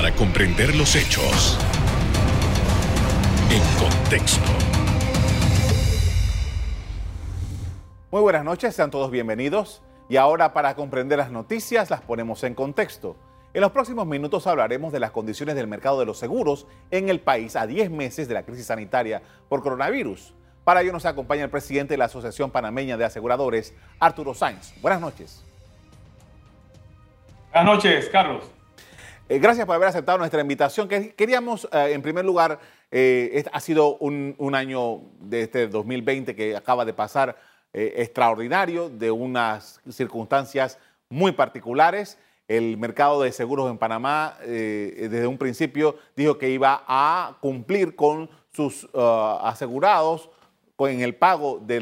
para comprender los hechos en contexto. Muy buenas noches, sean todos bienvenidos. Y ahora para comprender las noticias las ponemos en contexto. En los próximos minutos hablaremos de las condiciones del mercado de los seguros en el país a 10 meses de la crisis sanitaria por coronavirus. Para ello nos acompaña el presidente de la Asociación Panameña de Aseguradores, Arturo Sáenz. Buenas noches. Buenas noches, Carlos. Eh, gracias por haber aceptado nuestra invitación. Queríamos, eh, en primer lugar, eh, ha sido un, año de este 2020 que acaba de pasar extraordinario, de unas circunstancias muy particulares. El mercado de seguros en Panamá, desde un principio, dijo que iba a cumplir con sus asegurados en el pago de,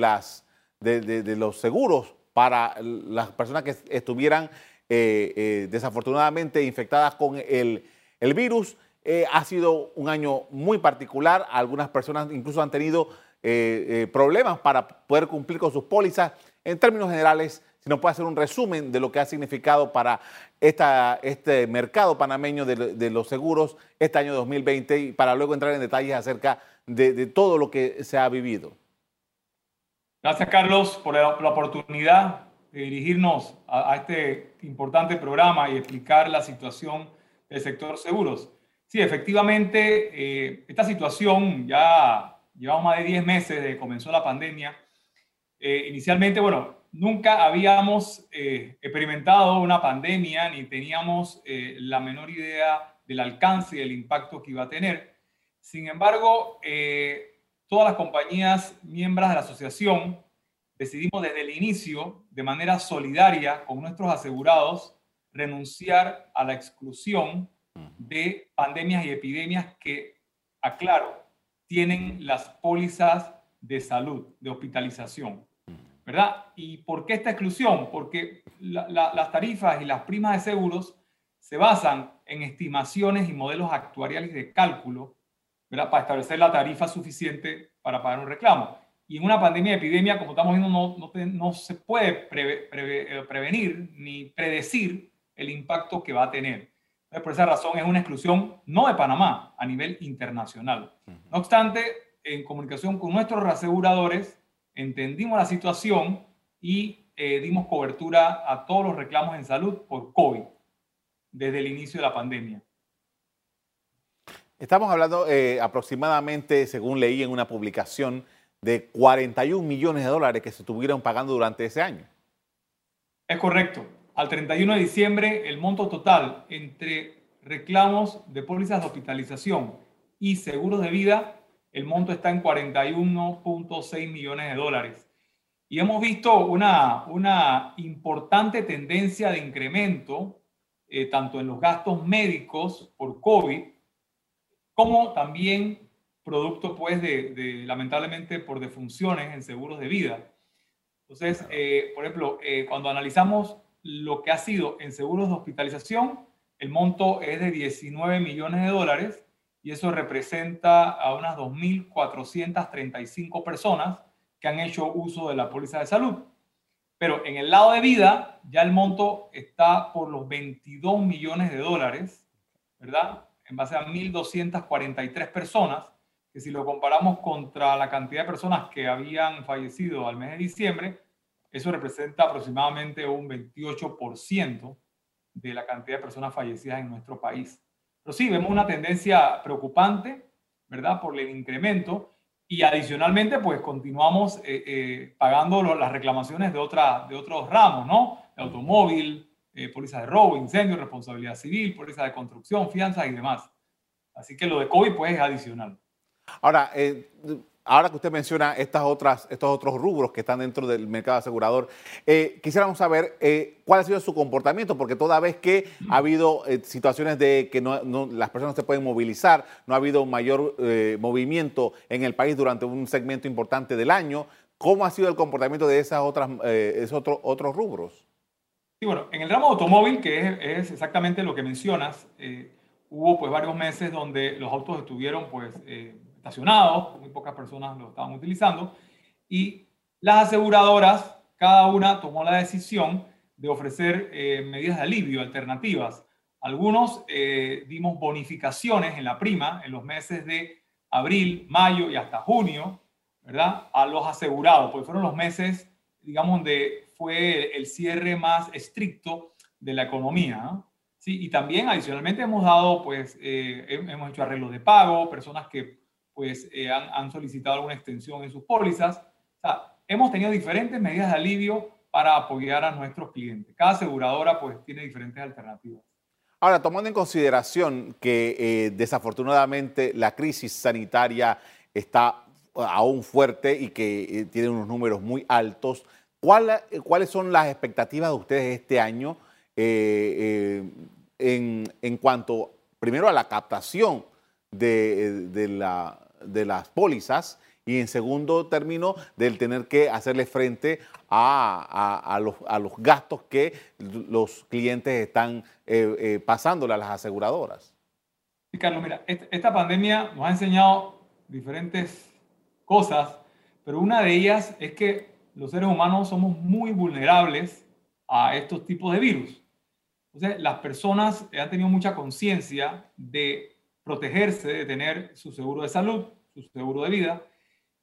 de los seguros para las personas que estuvieran eh, eh, desafortunadamente infectadas con el, virus. Eh, ha sido un año muy particular. Algunas personas incluso han tenido problemas para poder cumplir con sus pólizas. En términos generales, si nos puede hacer un resumen de lo que ha significado para esta, este mercado panameño de, los seguros este año 2020 y para luego entrar en detalles acerca de, todo lo que se ha vivido. Gracias, Carlos, por la oportunidad dirigirnos a, este importante programa y explicar la situación del sector seguros. Sí, efectivamente, eh, esta situación ya llevamos más de 10 meses desde que comenzó la pandemia. Eh, inicialmente, bueno, nunca habíamos eh, experimentado una pandemia ni teníamos la menor idea del alcance y del impacto que iba a tener. Sin embargo, todas las compañías miembros de la asociación decidimos desde el inicio, de manera solidaria con nuestros asegurados, renunciar a la exclusión de pandemias y epidemias que, aclaro, tienen las pólizas de salud, de hospitalización. ¿Verdad? ¿Y por qué esta exclusión? Porque las tarifas y las primas de seguros se basan en estimaciones y modelos actuariales de cálculo para establecer la tarifa suficiente para pagar un reclamo. Y en una pandemia, epidemia, como estamos viendo, no, no, no se puede eh, prevenir ni predecir el impacto que va a tener. por esa razón es una exclusión no de Panamá, a nivel internacional. No obstante, en comunicación con nuestros reaseguradores, entendimos la situación y eh, dimos cobertura a todos los reclamos en salud por COVID desde el inicio de la pandemia. Estamos hablando eh, aproximadamente, según leí en una publicación, de 41 millones de dólares que se estuvieron pagando durante ese año. Es correcto. Al 31 de diciembre, el monto total entre reclamos de pólizas de hospitalización y seguros de vida, el monto está en 41.6 millones de dólares. Y hemos visto una, una importante tendencia de incremento, eh, tanto en los gastos médicos por COVID, como también producto pues de, lamentablemente por defunciones en seguros de vida. Entonces, eh, por ejemplo, eh, cuando analizamos lo que ha sido en seguros de hospitalización, el monto es de 19 millones de dólares y eso representa a unas 2.435 personas que han hecho uso de la póliza de salud. Pero en el lado de vida, ya el monto está por los 22 millones de dólares, ¿verdad? En base a 1.243 personas que si lo comparamos contra la cantidad de personas que habían fallecido al mes de diciembre, eso representa aproximadamente un 28% de la cantidad de personas fallecidas en nuestro país. Pero sí, vemos una tendencia preocupante, ¿verdad? Por el incremento y adicionalmente, pues continuamos eh, eh, pagando las reclamaciones de, otra, de otros ramos, ¿no? De automóvil, eh, póliza de robo, incendio, responsabilidad civil, póliza de construcción, fianzas y demás. Así que lo de COVID, pues, es adicional. Ahora, eh, ahora que usted menciona estas otras, estos otros rubros que están dentro del mercado asegurador, eh, quisiéramos saber eh, cuál ha sido su comportamiento, porque toda vez que ha habido situaciones de que las personas se pueden movilizar, no ha habido mayor movimiento en el país durante un segmento importante del año, ¿cómo ha sido el comportamiento de esas otras, esos otros rubros? Sí, bueno, en el ramo automóvil, que es, exactamente lo que mencionas, hubo pues varios meses donde los autos estuvieron pues estacionados, muy pocas personas lo estaban utilizando, y las aseguradoras, cada una tomó la decisión de ofrecer eh, medidas de alivio, alternativas, Algunos eh, dimos bonificaciones en la prima en los meses de abril, mayo y hasta junio, ¿verdad? A los asegurados, porque fueron los meses, digamos, donde fue el cierre más estricto de la economía, ¿no? Sí, y también adicionalmente hemos dado, pues, eh, hemos hecho arreglos de pago, personas que, pues, eh, han, han, solicitado alguna extensión en sus pólizas. O sea, hemos tenido diferentes medidas de alivio para apoyar a nuestros clientes. Cada aseguradora, pues, tiene diferentes alternativas. Ahora, tomando en consideración que eh, desafortunadamente la crisis sanitaria está aún fuerte y que tiene unos números muy altos, ¿cuáles son las expectativas de ustedes este año? Eh, eh, en, cuanto, primero, a la captación de, la, de, las pólizas y en segundo término, del tener que hacerle frente a, los, gastos que los clientes están eh, pasándole a las aseguradoras. Sí, Carlos, mira, esta pandemia nos ha enseñado diferentes cosas, pero una de ellas es que los seres humanos somos muy vulnerables a estos tipos de virus. Entonces, las personas han tenido mucha conciencia de protegerse, de tener su seguro de salud, su seguro de vida,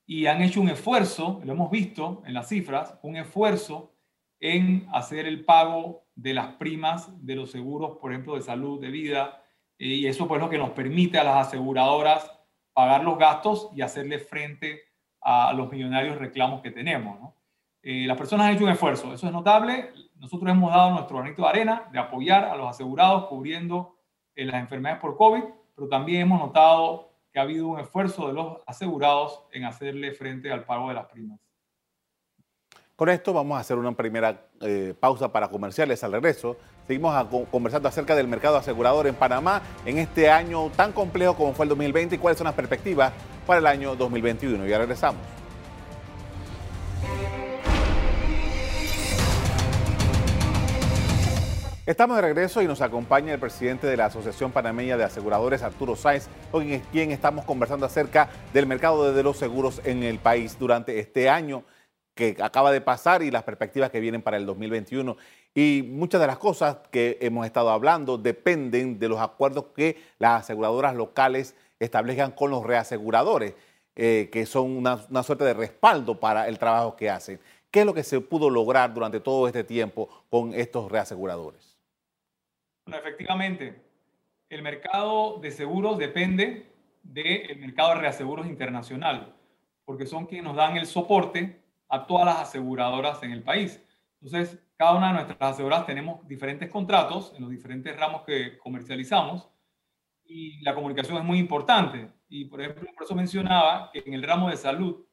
y han hecho un esfuerzo, lo hemos visto en las cifras, un esfuerzo en hacer el pago de las primas de los seguros, por ejemplo, de salud, de vida, y eso pues lo que nos permite a las aseguradoras pagar los gastos y hacerle frente a los millonarios reclamos que tenemos. ¿no? Eh, las personas han hecho un esfuerzo, eso es notable. Nosotros hemos dado nuestro granito de arena de apoyar a los asegurados cubriendo eh, las enfermedades por COVID, pero también hemos notado que ha habido un esfuerzo de los asegurados en hacerle frente al pago de las primas. Con esto vamos a hacer una primera eh, pausa para comerciales al regreso. Seguimos conversando acerca del mercado asegurador en Panamá en este año tan complejo como fue el 2020 y cuáles son las perspectivas para el año 2021. Ya regresamos. Estamos de regreso y nos acompaña el presidente de la Asociación Panameña de Aseguradores, Arturo Sáenz, con quien estamos conversando acerca del mercado de los seguros en el país durante este año que acaba de pasar y las perspectivas que vienen para el 2021. Y muchas de las cosas que hemos estado hablando dependen de los acuerdos que las aseguradoras locales establezcan con los reaseguradores, eh, que son una, una suerte de respaldo para el trabajo que hacen. ¿Qué es lo que se pudo lograr durante todo este tiempo con estos reaseguradores? Bueno, efectivamente, el mercado de seguros depende del mercado de reaseguros internacional, porque son quienes nos dan el soporte a todas las aseguradoras en el país. Entonces, cada una de nuestras aseguradoras tenemos diferentes contratos en los diferentes ramos que comercializamos y la comunicación es muy importante. Y, por ejemplo, por eso mencionaba que en el ramo de salud,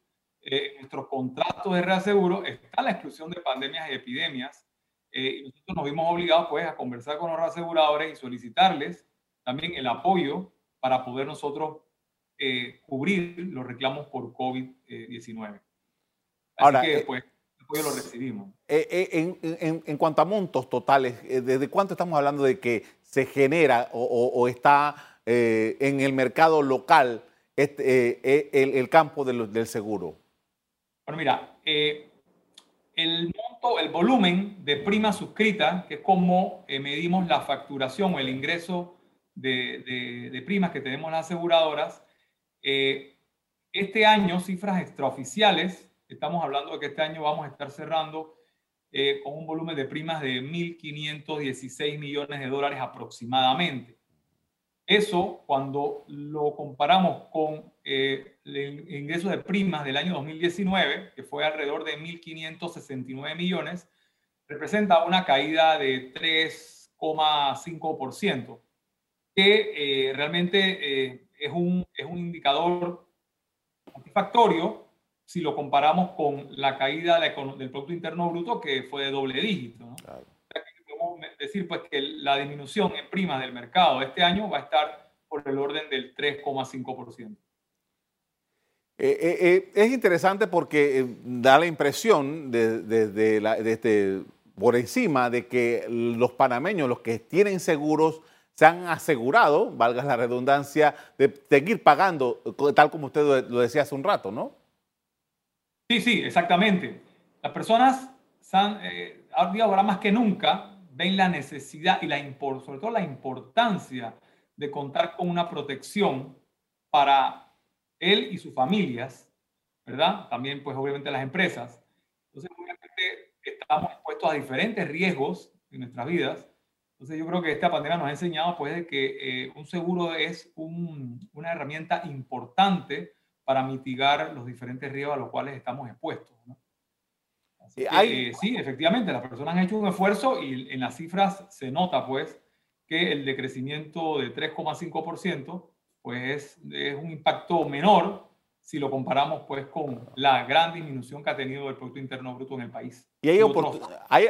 eh, nuestros contratos de reaseguro está la exclusión de pandemias y epidemias eh, nosotros nos vimos obligados pues a conversar con los aseguradores y solicitarles también el apoyo para poder nosotros eh, cubrir los reclamos por COVID-19. Ahora, que eh, pues, lo recibimos. En, en, en, cuanto a montos totales, ¿desde cuánto estamos hablando de que se genera o, o, está en el mercado local este, el, el, campo del, del seguro? Bueno, mira, el el volumen de prima suscrita, que es como eh, medimos la facturación o el ingreso de, primas que tenemos las aseguradoras, eh, este año, cifras extraoficiales, estamos hablando de que este año vamos a estar cerrando eh, con un volumen de primas de 1.516 millones de dólares aproximadamente. Eso, cuando lo comparamos con eh, el ingreso de primas del año 2019, que fue alrededor de 1.569 millones, representa una caída de 3,5%, que eh, realmente eh, es, un, es un indicador satisfactorio si lo comparamos con la caída del Producto Interno Bruto, que fue de doble dígito. ¿no? Decir pues que la disminución en primas del mercado este año va a estar por el orden del 3,5%. Eh, eh, eh, es interesante porque da la impresión de, este, por encima de que los panameños, los que tienen seguros, se han asegurado, valga la redundancia, de seguir pagando, tal como usted lo decía hace un rato, ¿no? Sí, sí, exactamente. Las personas, ahora más que nunca, ven la necesidad y la sobre todo la importancia de contar con una protección para él y sus familias, ¿verdad? También, pues obviamente las empresas. Entonces, obviamente estamos expuestos a diferentes riesgos en nuestras vidas. Entonces, yo creo que esta pandemia nos ha enseñado, pues, de que eh, un seguro es una herramienta importante para mitigar los diferentes riesgos a los cuales estamos expuestos. ¿no? Eh, sí, efectivamente, las personas han hecho un esfuerzo y en las cifras se nota, pues, que el decrecimiento de 3,5%, pues, es, un impacto menor si lo comparamos, pues, con la gran disminución que ha tenido el Producto Interno Bruto en el país. ¿Y hay,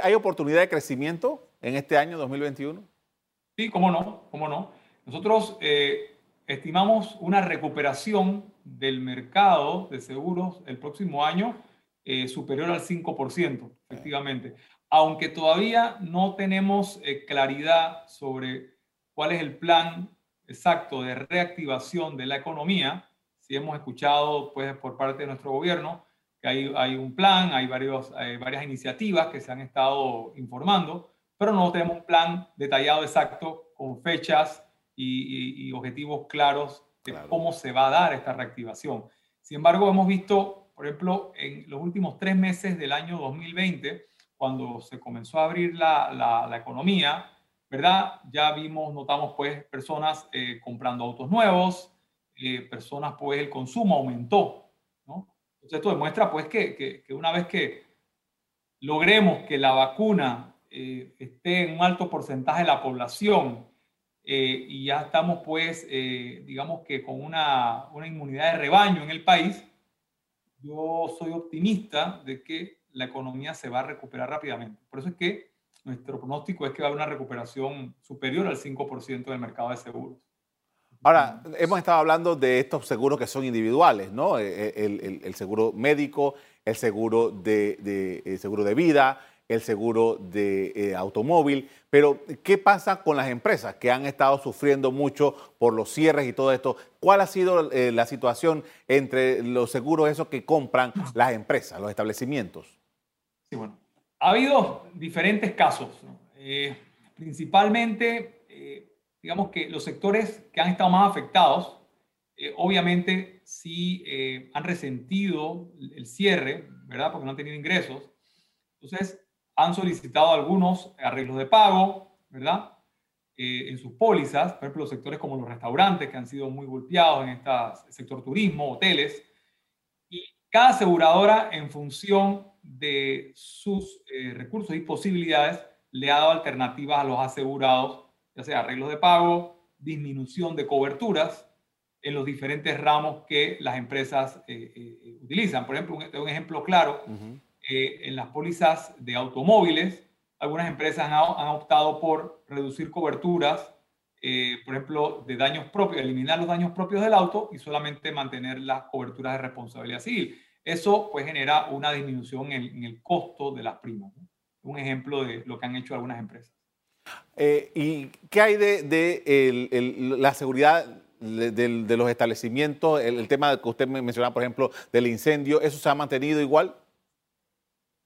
hay, oportunidad de crecimiento en este año 2021? Sí, cómo no, cómo no. Nosotros eh, estimamos una recuperación del mercado de seguros el próximo año eh, superior al 5%, efectivamente. Aunque todavía no tenemos eh, claridad sobre cuál es el plan exacto de reactivación de la economía, si hemos escuchado pues, por parte de nuestro gobierno que hay, hay un plan, hay varios, varias iniciativas que se han estado informando, pero no tenemos un plan detallado exacto con fechas y, objetivos claros de cómo se va a dar esta reactivación. Sin embargo, hemos visto por ejemplo, en los últimos tres meses del año 2020, cuando se comenzó a abrir la, la, economía, ¿verdad? Ya vimos, notamos pues personas eh, comprando autos nuevos, eh, personas pues el consumo aumentó, ¿no? Entonces esto demuestra pues que, que, una vez que logremos que la vacuna eh, esté en un alto porcentaje de la población y ya estamos pues, digamos que con una, una inmunidad de rebaño en el país, yo soy optimista de que la economía se va a recuperar rápidamente. Por eso es que nuestro pronóstico es que va a haber una recuperación superior al 5% del mercado de seguros. Ahora, hemos estado hablando de estos seguros que son individuales, ¿no? Eh, eh, el, seguro médico, el seguro de, el seguro de vida, el seguro de eh, automóvil, pero ¿qué pasa con las empresas que han estado sufriendo mucho por los cierres y todo esto? ¿Cuál ha sido eh, la situación entre los seguros esos que compran las empresas, los establecimientos? Sí, bueno, ha habido diferentes casos, eh, principalmente, digamos que los sectores que han estado más afectados, obviamente sí han resentido el cierre, ¿verdad? Porque no han tenido ingresos. Entonces, han solicitado algunos arreglos de pago, ¿verdad? Eh, en sus pólizas, por ejemplo, sectores como los restaurantes que han sido muy golpeados en este sector turismo, hoteles, y cada aseguradora en función de sus eh, recursos y posibilidades le ha dado alternativas a los asegurados, ya sea arreglos de pago, disminución de coberturas en los diferentes ramos que las empresas eh, utilizan. Por ejemplo, un, ejemplo claro, en las pólizas de automóviles, algunas empresas han, optado por reducir coberturas, eh, por ejemplo, de daños propios, eliminar los daños propios del auto y solamente mantener las coberturas de responsabilidad civil. Eso pues genera una disminución en, el costo de las primas. Un ejemplo de lo que han hecho algunas empresas. Eh, ¿Y qué hay de, la seguridad de, los establecimientos? El, el, tema que usted mencionaba, por ejemplo, del incendio, ¿eso se ha mantenido igual?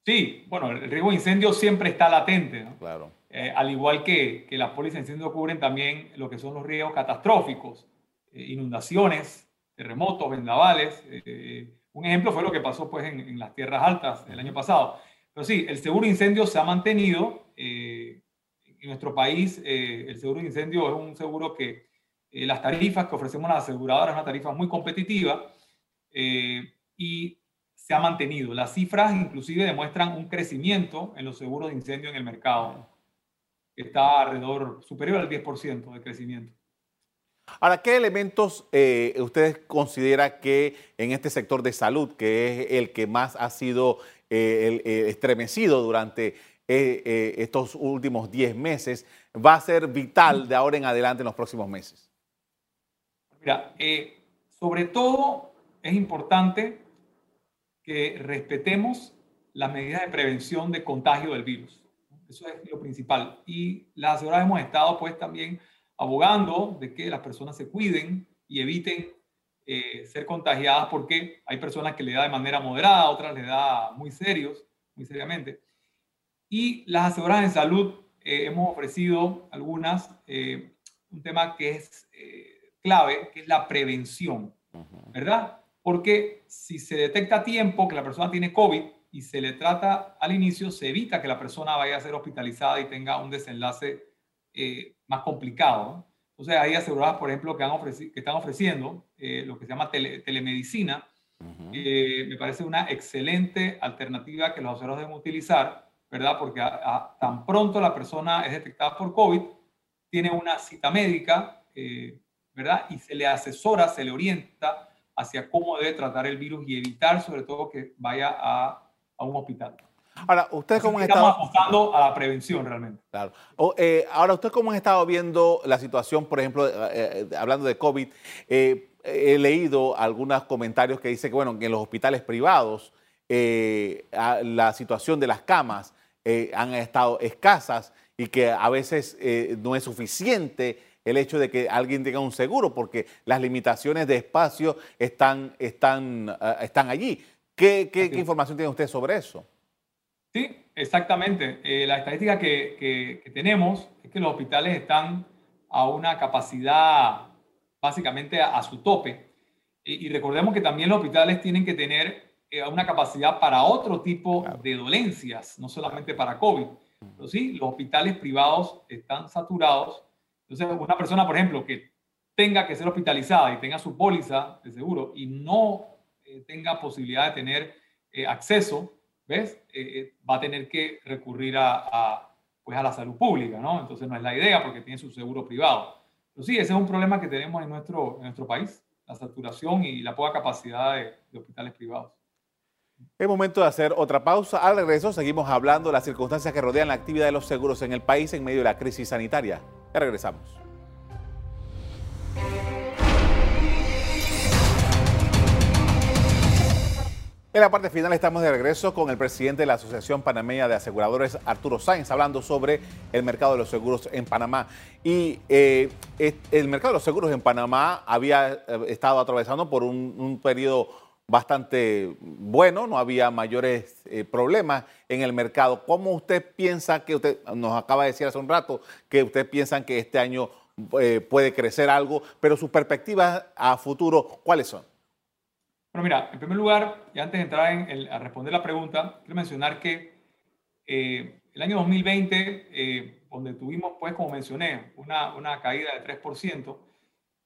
Sí, bueno, el riesgo de incendio siempre está latente, ¿no? Claro. Eh, al igual que, que, las pólizas de incendio cubren también lo que son los riesgos catastróficos, eh, inundaciones, terremotos, vendavales. Eh, un ejemplo fue lo que pasó pues, en, las tierras altas el año pasado. Pero sí, el seguro de incendio se ha mantenido. en nuestro país, el seguro de incendio es un seguro que las tarifas que ofrecemos las aseguradoras una tarifa muy competitiva y se ha mantenido. Las cifras inclusive demuestran un crecimiento en los seguros de incendio en el mercado. Está alrededor superior al 10% de crecimiento. Ahora, ¿qué elementos eh, ustedes considera que en este sector de salud, que es el que más ha sido eh, eh, estremecido durante estos últimos 10 meses, va a ser vital de ahora en adelante en los próximos meses? Mira, sobre todo es importante que respetemos las medidas de prevención de contagio del virus. Eso es lo principal. Y las aseguradoras hemos estado pues también abogando de que las personas se cuiden y eviten eh, ser contagiadas porque hay personas que le da de manera moderada, otras le da muy serios, muy seriamente. Y las aseguradoras en salud hemos ofrecido algunas, un tema que es clave, que es la prevención, ¿verdad? Porque si se detecta a tiempo que la persona tiene COVID y se le trata al inicio, se evita que la persona vaya a ser hospitalizada y tenga un desenlace más complicado. Entonces, hay aseguradas, por ejemplo, que, han que están ofreciendo lo que se llama telemedicina, me parece una excelente alternativa que los asegurados deben utilizar, ¿verdad? Porque tan pronto la persona es detectada por COVID, tiene una cita médica, eh, ¿verdad? Y se le asesora, se le orienta hacia cómo debe tratar el virus y evitar sobre todo que vaya a, a un hospital. Ahora, ¿ustedes cómo han estado...? Estamos apostando a la prevención realmente. Claro. Eh, ahora, ¿ustedes cómo han estado viendo la situación, por ejemplo, eh, hablando de COVID? he leído algunos comentarios que dicen que, bueno, que en los hospitales privados eh, la situación de las camas eh, han estado escasas y que a veces eh, no es suficiente el hecho de que alguien tenga un seguro porque las limitaciones de espacio están, están, están allí. ¿Qué, qué, información tiene usted sobre eso? Sí, exactamente. la estadística que, que, que tenemos es que los hospitales están a una capacidad básicamente a, su tope. Y, recordemos que también los hospitales tienen que tener eh, una capacidad para otro tipo de dolencias, no solamente para COVID. Pero sí, los hospitales privados están saturados. Entonces, una persona, por ejemplo, que tenga que ser hospitalizada y tenga su póliza de seguro y no eh, tenga posibilidad de tener eh, acceso, ¿ves? va a tener que recurrir a, a, pues a la salud pública, ¿no? Entonces no es la idea porque tiene su seguro privado. Pero sí, ese es un problema que tenemos en nuestro, en nuestro país, la saturación y la poca capacidad de, hospitales privados. Es momento de hacer otra pausa. Al regreso seguimos hablando de las circunstancias que rodean la actividad de los seguros en el país en medio de la crisis sanitaria. Regresamos. En la parte final estamos de regreso con el presidente de la Asociación Panameña de Aseguradores, Arturo Sáenz, hablando sobre el mercado de los seguros en Panamá. Y eh, el mercado de los seguros en Panamá había eh, estado atravesando por un, periodo bastante bueno, no había mayores eh, problemas en el mercado. ¿Cómo usted piensa que usted, nos acaba de decir hace un rato, que usted piensa que este año puede crecer algo, pero sus perspectivas a futuro, ¿cuáles son? Bueno, mira, en primer lugar, y antes de entrar en a responder la pregunta, quiero mencionar que eh, el año 2020, eh, donde tuvimos, pues, como mencioné, una, una caída de 3%,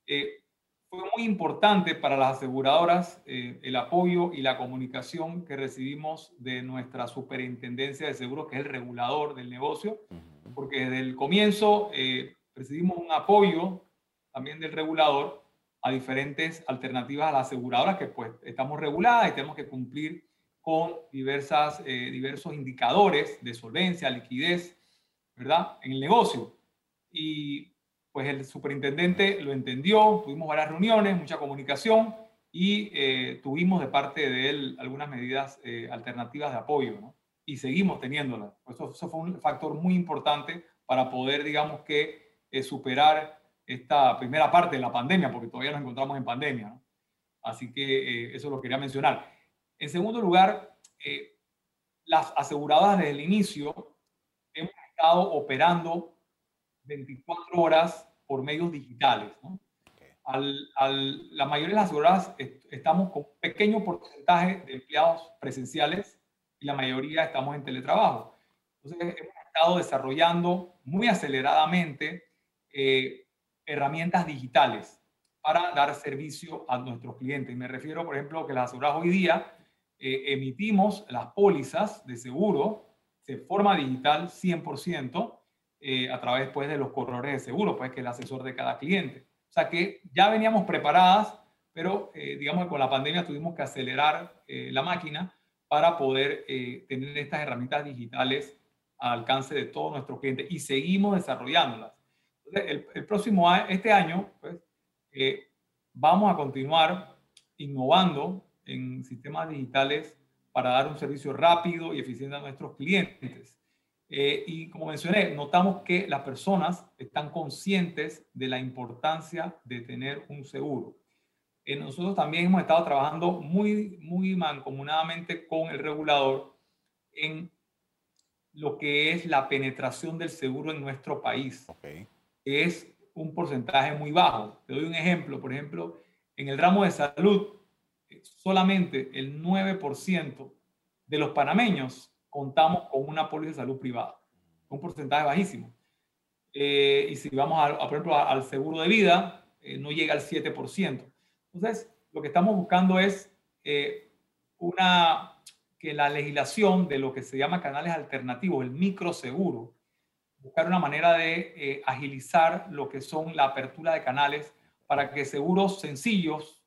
eh, fue muy importante para las aseguradoras el apoyo y la comunicación que recibimos de nuestra superintendencia de seguros, que es el regulador del negocio, porque desde el comienzo recibimos un apoyo también del regulador a diferentes alternativas a las aseguradoras que pues estamos reguladas y tenemos que cumplir con diversas, eh, diversos indicadores de solvencia, liquidez, ¿verdad? En el negocio. Y pues el superintendente lo entendió, tuvimos varias reuniones, mucha comunicación y eh, tuvimos de parte de él algunas medidas eh, alternativas de apoyo, ¿no? Y seguimos teniéndolas. Eso, eso, fue un factor muy importante para poder, digamos que, superar esta primera parte de la pandemia, porque todavía nos encontramos en pandemia. Así que eh, eso lo quería mencionar. En segundo lugar, eh, las aseguradoras desde el inicio hemos estado operando 24 horas por medios digitales. Al, la mayoría de las aseguradoras estamos con un pequeño porcentaje de empleados presenciales y la mayoría estamos en teletrabajo. Entonces, hemos estado desarrollando muy aceleradamente eh, herramientas digitales para dar servicio a nuestros clientes. Me refiero, por ejemplo, que las aseguradoras hoy día eh, emitimos las pólizas de seguro de forma digital 100% eh, a través pues, de los corredores de seguro, pues que el asesor de cada cliente. O sea que ya veníamos preparadas, pero eh, digamos que con la pandemia tuvimos que acelerar la máquina para poder tener estas herramientas digitales al alcance de todos nuestros clientes y seguimos desarrollándolas el, próximo año, este año, pues, eh, vamos a continuar innovando en sistemas digitales para dar un servicio rápido y eficiente a nuestros clientes. Eh, y como mencioné, notamos que las personas están conscientes de la importancia de tener un seguro. Eh, nosotros también hemos estado trabajando muy, muy mancomunadamente con el regulador en lo que es la penetración del seguro en nuestro país. Es un porcentaje muy bajo. Te doy un ejemplo. Por ejemplo, en el ramo de salud, solamente el 9% de los panameños contamos con una póliza de salud privada. Un porcentaje bajísimo. Eh, y si vamos, a, por ejemplo, al seguro de vida, eh, no llega al 7%. Entonces, lo que estamos buscando es eh, una, que la legislación de lo que se llama canales alternativos, el microseguro, buscar una manera de agilizar lo que son la apertura de canales para que seguros sencillos,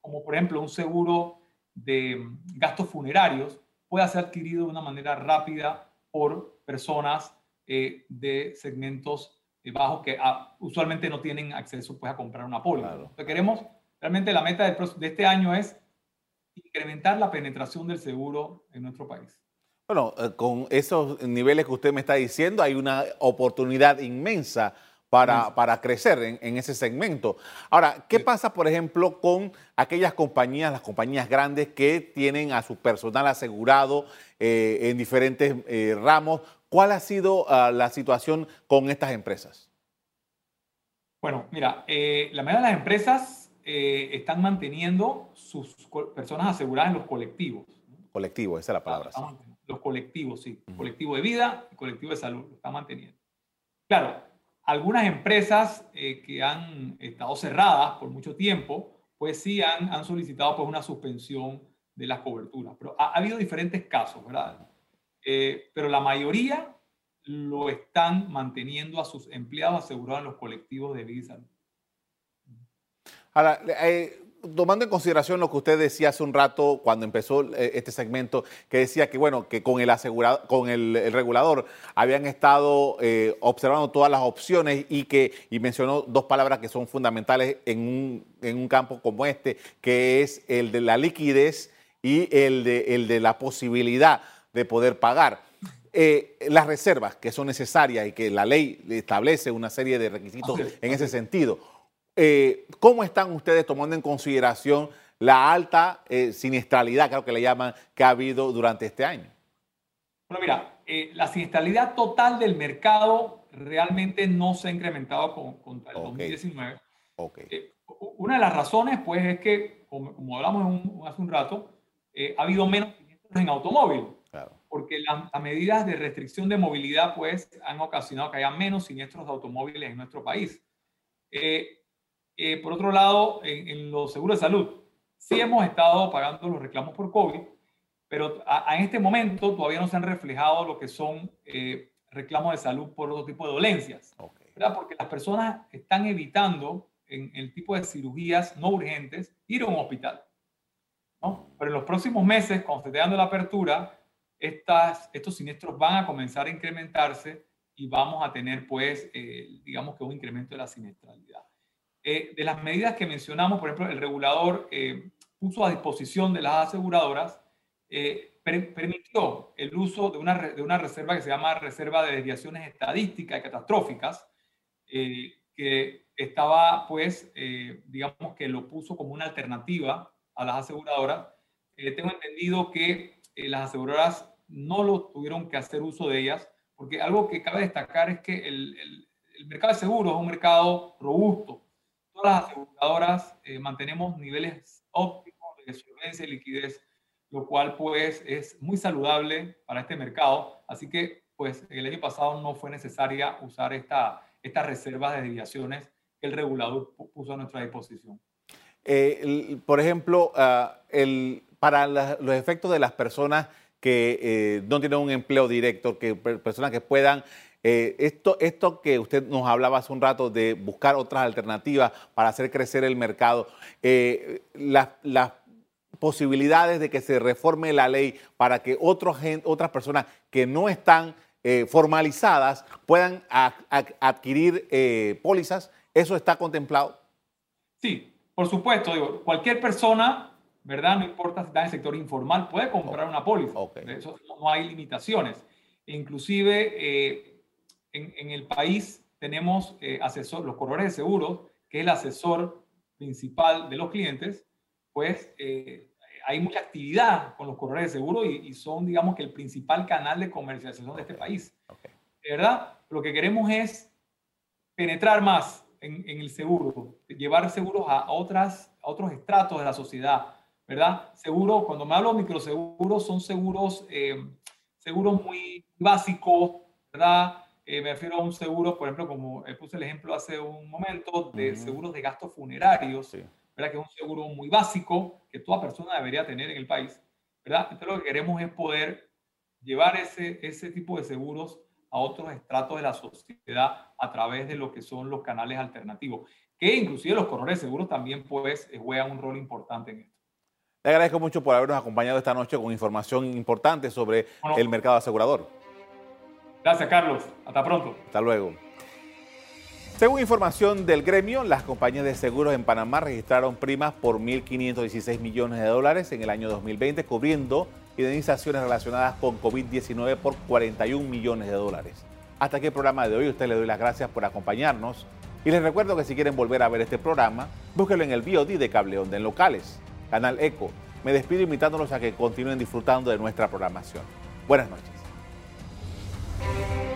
como por ejemplo un seguro de gastos funerarios, pueda ser adquirido de una manera rápida por personas eh, de segmentos eh, bajos que ah, usualmente no tienen acceso pues, a comprar una póliza. Lo que queremos, realmente la meta de, de este año es incrementar la penetración del seguro en nuestro país. Bueno, eh, con esos niveles que usted me está diciendo, hay una oportunidad inmensa para, para crecer en, ese segmento. Ahora, ¿qué pasa, por ejemplo, con aquellas compañías, las compañías grandes que tienen a su personal asegurado en diferentes ramos? ¿Cuál ha sido ah, la situación con estas empresas? Bueno, mira, eh, la mayoría de las empresas eh, están manteniendo sus personas aseguradas en los colectivos. Colectivo, esa es la palabra. Los colectivos, sí. Colectivo de vida y colectivo de salud, lo están manteniendo. Claro, algunas empresas eh, que han estado cerradas por mucho tiempo, pues sí han, han solicitado pues, una suspensión de las coberturas. Pero ha, ha habido diferentes casos, ¿verdad? Eh, pero la mayoría lo están manteniendo a sus empleados asegurados en los colectivos de vida Ahora, eh, tomando en consideración lo que usted decía hace un rato cuando empezó eh, este segmento, que decía que bueno, que con el asegurado, con el, regulador habían estado observando todas las opciones y que y mencionó dos palabras que son fundamentales en un, en un campo como este, que es el de la liquidez y el de, el de la posibilidad de poder pagar. Eh, las reservas que son necesarias y que la ley establece una serie de requisitos en ese sentido. Eh, ¿Cómo están ustedes tomando en consideración la alta eh, siniestralidad, creo que le llaman, que ha habido durante este año? Bueno, mira, la siniestralidad total del mercado realmente no se ha incrementado con, contra el 2019. una de las razones, pues, es que, como, hablamos hace un rato, ha habido menos en automóvil porque las, medidas de restricción de movilidad pues han ocasionado que haya menos siniestros de automóviles en nuestro país. Eh, eh, por otro lado, en, los seguros de salud, sí hemos estado pagando los reclamos por COVID, pero en este momento todavía no se han reflejado lo que son eh, reclamos de salud por otro tipo de dolencias, porque las personas están evitando en el tipo de cirugías no urgentes ir a un hospital. ¿no? Pero en los próximos meses, cuando se esté dando la apertura, estas, estos siniestros van a comenzar a incrementarse y vamos a tener, pues, eh, digamos que un incremento de la siniestralidad. Eh, de las medidas que mencionamos, por ejemplo, el regulador eh, puso a disposición de las aseguradoras, permitió el uso de una, de una reserva que se llama Reserva de Desviaciones Estadísticas y Catastróficas, que estaba, pues, digamos que lo puso como una alternativa a las aseguradoras. tengo entendido que las aseguradoras no lo tuvieron que hacer uso de ellas, porque algo que cabe destacar es que el, el, mercado de seguros es un mercado robusto. Las aseguradoras eh, mantenemos niveles óptimos de solvencia y liquidez, lo cual pues es muy saludable para este mercado. Así que pues el año pasado no fue necesaria usar esta, estas reservas de desviaciones que el regulador puso a nuestra disposición. Eh, por ejemplo, ah, el, para los efectos de las personas que eh, no tienen un empleo directo, que personas que puedan eh, esto, esto que usted nos hablaba hace un rato de buscar otras alternativas para hacer crecer el mercado, eh, las, posibilidades de que se reforme la ley para que otros, otras personas que no están formalizadas puedan adquirir pólizas, ¿eso está contemplado? Sí, por supuesto. Digo, cualquier persona ¿verdad? No importa si está en el sector informal, puede comprar una póliza. Eso no hay limitaciones. Inclusive eh, en, el país tenemos eh, asesor, los corredores de seguros, que es el asesor principal de los clientes, pues eh, hay mucha actividad con los corredores de seguro y, son, digamos, que el principal canal de comercialización de este país. De verdad, lo que queremos es penetrar más en, el seguro, llevar seguros a, otras, a otros estratos de la sociedad, ¿verdad? Seguro, cuando me hablo de microseguros, son seguros, eh, seguros muy básicos, ¿verdad? Eh, me refiero a un seguro, por ejemplo, como puse el ejemplo hace un momento, de seguros de gastos funerarios, ¿verdad? Que es un seguro muy básico que toda persona debería tener en el país, ¿verdad? Entonces lo que queremos es poder llevar ese, ese tipo de seguros a otros estratos de la sociedad a través de lo que son los canales alternativos, que inclusive los corredores seguros también pues juegan un rol importante en esto. Le agradezco mucho por habernos acompañado esta noche con información importante sobre el mercado asegurador. Gracias, Carlos. Hasta pronto. Hasta luego. Según información del gremio, las compañías de seguros en Panamá registraron primas por 1.516 millones de dólares en el año 2020, cubriendo indemnizaciones relacionadas con COVID-19 por 41 millones de dólares. Hasta aquí el programa de hoy. usted le doy las gracias por acompañarnos. Y les recuerdo que si quieren volver a ver este programa, búsquenlo en el BOD de Cable Onda en locales, Canal Eco. Me despido invitándolos a que continúen disfrutando de nuestra programación. Buenas noches. Thank you.